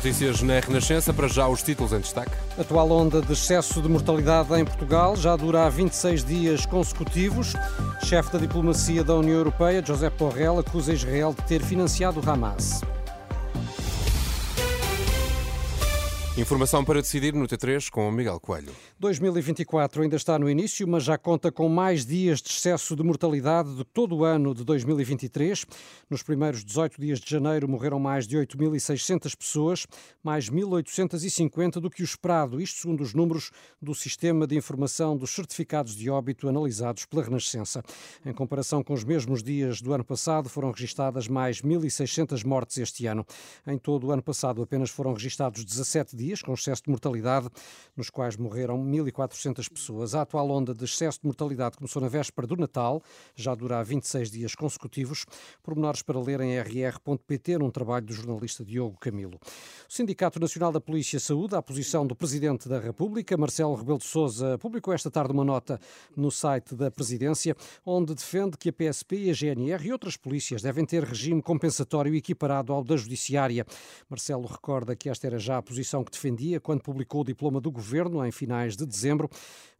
Notícias na Renascença, para já os títulos em destaque. A atual onda de excesso de mortalidade em Portugal já dura há 26 dias consecutivos. Chefe da diplomacia da União Europeia, José Borrell, acusa Israel de ter financiado o Hamas. Informação para decidir no T3 com o Miguel Coelho. 2024 ainda está no início, mas já conta com mais dias de excesso de mortalidade do que todo o ano de 2023. Nos primeiros 18 dias de janeiro morreram mais de 8.600 pessoas, mais 1.850 do que o esperado, isto segundo os números do Sistema de Informação dos Certificados de Óbito analisados pela Renascença. Em comparação com os mesmos dias do ano passado, foram registadas mais 1.600 mortes este ano. Em todo o ano passado, apenas foram registados 17 dias com excesso de mortalidade, nos quais morreram 1.400 pessoas. A atual onda de excesso de mortalidade começou na véspera do Natal, já dura há 26 dias consecutivos. Pormenores para ler em rr.pt, num trabalho do jornalista Diogo Camilo. O Sindicato Nacional da Polícia Saúde, à posição do Presidente da República, Marcelo Rebelo de Sousa, publicou esta tarde uma nota no site da Presidência, onde defende que a PSP a GNR e outras polícias devem ter regime compensatório equiparado ao da Judiciária. Marcelo recorda que esta era já a posição que defendia quando publicou o diploma do governo em finais de dezembro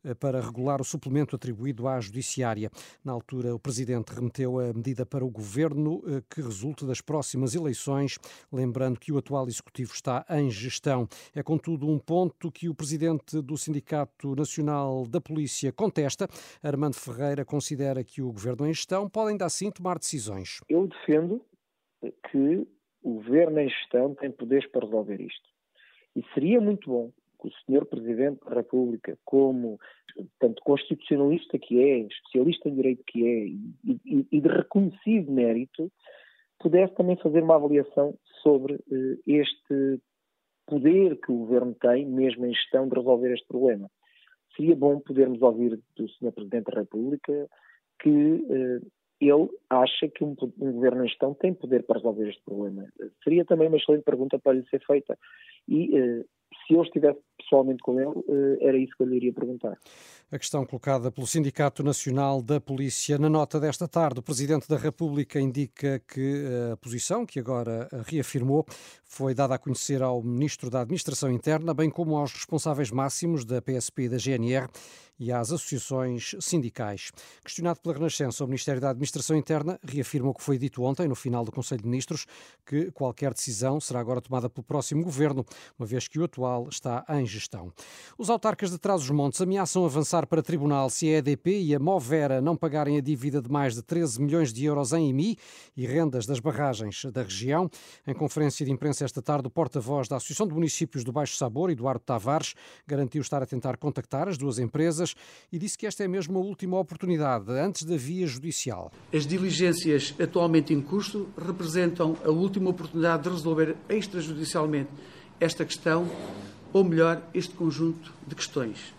eh, para regular o suplemento atribuído à Judiciária. Na altura, o Presidente remeteu a medida para o Governo eh, que resulte das próximas eleições, lembrando que o atual Executivo está em gestão. É, contudo, um ponto que o Presidente do Sindicato Nacional da Polícia contesta. Armando Ferreira considera que o Governo em gestão pode ainda assim tomar decisões. Eu defendo que o Governo em gestão tem poderes para resolver isto. E seria muito bom que o Sr. Presidente da República, como tanto constitucionalista que é, especialista em direito que é e, e de reconhecido mérito, pudesse também fazer uma avaliação sobre uh, este poder que o Governo tem, mesmo em gestão, de resolver este problema. Seria bom podermos ouvir do Sr. Presidente da República que uh, ele acha que um, um, governo em gestão tem poder para resolver este problema. Seria também uma excelente pergunta para lhe ser feita. E uh, se eu estivesse pessoalmente com ele, uh, era isso que eu lhe iria perguntar. A questão colocada pelo Sindicato Nacional da Polícia. Na nota desta tarde, o Presidente da República indica que a posição, que agora reafirmou, foi dada a conhecer ao Ministro da Administração Interna, bem como aos responsáveis máximos da PSP e da GNR e às associações sindicais. Questionado pela Renascença, o Ministério da Administração Interna reafirma o que foi dito ontem no final do Conselho de Ministros, que qualquer decisão será agora tomada pelo próximo governo, uma vez que o atual está em gestão. Os autarcas de Trás-os-Montes ameaçam avançar para tribunal se a EDP e a Movera não pagarem a dívida de mais de 13 milhões de euros em IMI e rendas das barragens da região. Em conferência de imprensa esta tarde, o porta-voz da Associação de Municípios do Baixo Sabor, Eduardo Tavares, garantiu estar a tentar contactar as duas empresas e disse que esta é mesmo a última oportunidade antes da via judicial. As diligências atualmente em curso representam a última oportunidade de resolver extrajudicialmente esta questão, ou melhor, este conjunto de questões.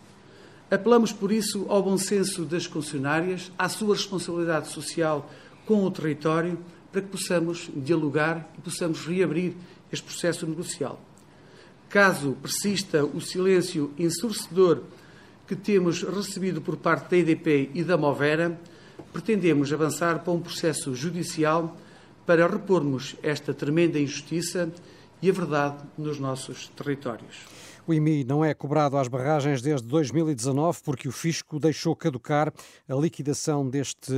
Apelamos, por isso, ao bom senso das concessionárias, à sua responsabilidade social com o território, para que possamos dialogar e possamos reabrir este processo negocial. Caso persista o silêncio ensurdecedor que temos recebido por parte da EDP e da Movera, pretendemos avançar para um processo judicial para repormos esta tremenda injustiça e a verdade nos nossos territórios. O IMI não é cobrado às barragens desde 2019 porque o fisco deixou caducar a liquidação deste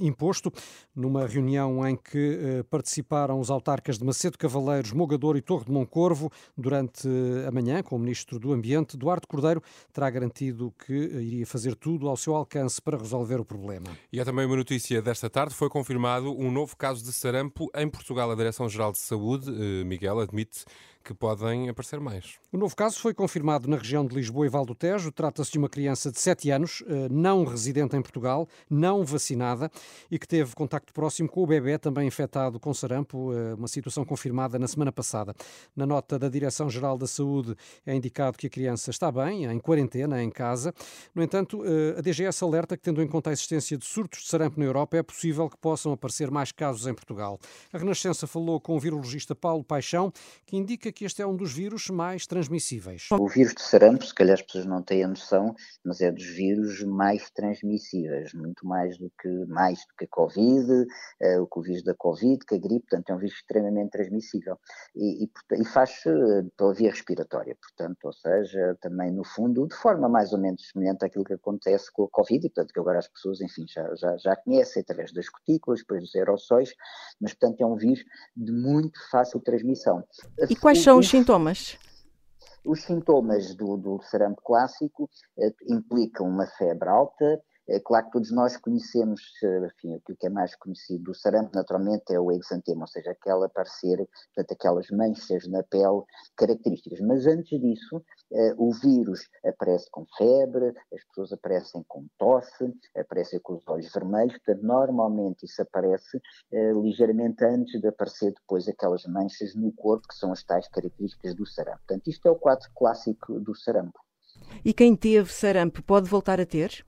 imposto numa reunião em que eh, participaram os autarcas de Macedo Cavaleiros, Mogador e Torre de Moncorvo durante a manhã com o Ministro do Ambiente, Duarte Cordeiro, terá garantido que iria fazer tudo ao seu alcance para resolver o problema. E há também uma notícia desta tarde, foi confirmado um novo caso de sarampo em Portugal. A Direção-Geral de Saúde, eh, Miguel, admite que podem aparecer mais. O novo caso foi confirmado na região de Lisboa e Val do Tejo. Trata-se de uma criança de 7 anos, eh, não residente em Portugal, não vacinada e que teve contacto próximo com o bebê também infectado com sarampo, eh, uma situação confirmada na semana passada. Na nota da Direção-Geral da Saúde é indicado que a criança está bem, em quarentena, em casa. No entanto, eh, a DGS alerta que, tendo em conta a existência de surtos de sarampo na Europa, é possível que possam aparecer mais casos em Portugal. A Renascença falou com o virologista Paulo Paixão, que indica que este é um dos vírus mais transmissíveis. O vírus de sarampo, se calhar as pessoas não têm a noção, mas é dos vírus mais transmissíveis, muito mais do que mais do que a Covid, uh, o vírus da Covid, que a gripe, portanto é um vírus extremamente transmissível e, e, e faz uh, pela via respiratória, portanto, ou seja, também no fundo, de forma mais ou menos semelhante àquilo que acontece com a Covid, e portanto que agora as pessoas, enfim, já, já, já conhecem através das cutículas, depois dos aerossóis, mas portanto é um vírus de muito fácil transmissão. E quais são os sintomas? Os sintomas do, do sarampo clássico eh, implicam uma febre alta, é claro que todos nós conhecemos, enfim, aquilo que é mais conhecido do sarampo, naturalmente, é o exantema, ou seja, aquela aparecer, portanto, aquelas manchas na pele características. Mas antes disso, eh, o vírus aparece com febre, as pessoas aparecem com tosse, aparecem com os olhos vermelhos, portanto, normalmente isso aparece eh, ligeiramente antes de aparecer depois aquelas manchas no corpo, que são as tais características do sarampo. Portanto, isto é o quadro clássico do sarampo. E quem teve sarampo pode voltar a ter?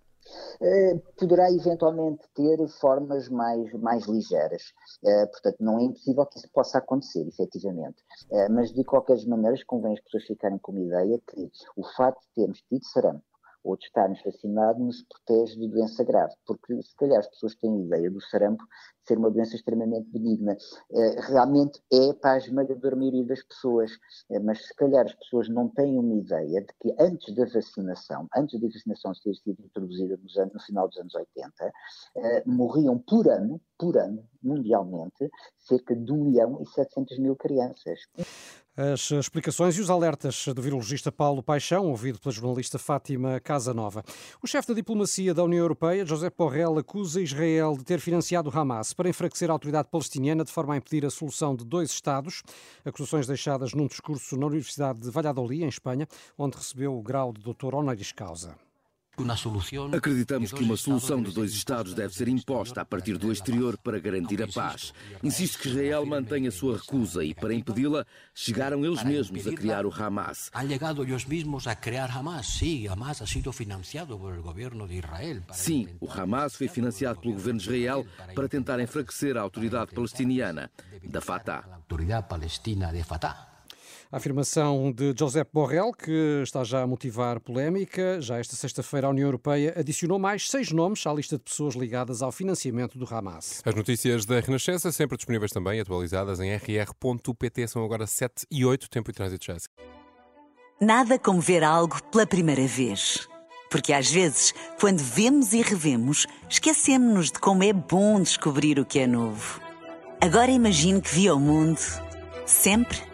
Eh, poderá eventualmente ter formas mais, mais ligeiras. Uh, portanto, não é impossível que isso possa acontecer, efetivamente. Uh, mas, de qualquer maneira, convém as pessoas ficarem com uma ideia que o facto de termos tido sarampo ou de estarmos vacinados nos protege de doença grave, porque se calhar as pessoas têm a ideia do sarampo ser uma doença extremamente benigna. Eh, realmente é para a esmagadora maioria das pessoas, eh, mas se calhar as pessoas não têm uma ideia de que antes da vacinação, antes da vacinação ter sido introduzida no final dos anos 80, eh, morriam por ano, por ano, mundialmente, cerca de 1 milhão e 700 mil crianças. As explicações e os alertas do virologista Paulo Paixão, ouvido pela jornalista Fátima Casanova. O chefe da diplomacia da União Europeia, José Borrell, acusa Israel de ter financiado Hamas para enfraquecer a autoridade palestiniana de forma a impedir a solução de dois Estados. Acusações deixadas num discurso na Universidade de Valladolid, em Espanha, onde recebeu o grau de doutor honoris causa. Acreditamos que uma solução de dois Estados deve ser imposta a partir do exterior para garantir a paz. Insisto que Israel mantenha a sua recusa e, para impedi-la, chegaram eles mesmos a criar o Hamas. Sim, o Hamas foi financiado pelo governo de Israel para tentar enfraquecer a autoridade palestiniana da Fatah. A afirmação de Josep Borrell, que está já a motivar polémica. Já esta sexta-feira, a União Europeia adicionou mais seis nomes à lista de pessoas ligadas ao financiamento do Hamas. As notícias da Renascença, sempre disponíveis também, atualizadas em rr.pt, são agora 7 e 8, tempo e trânsito já. Nada como ver algo pela primeira vez. Porque às vezes, quando vemos e revemos, esquecemos-nos de como é bom descobrir o que é novo. Agora imagine que viu o mundo sempre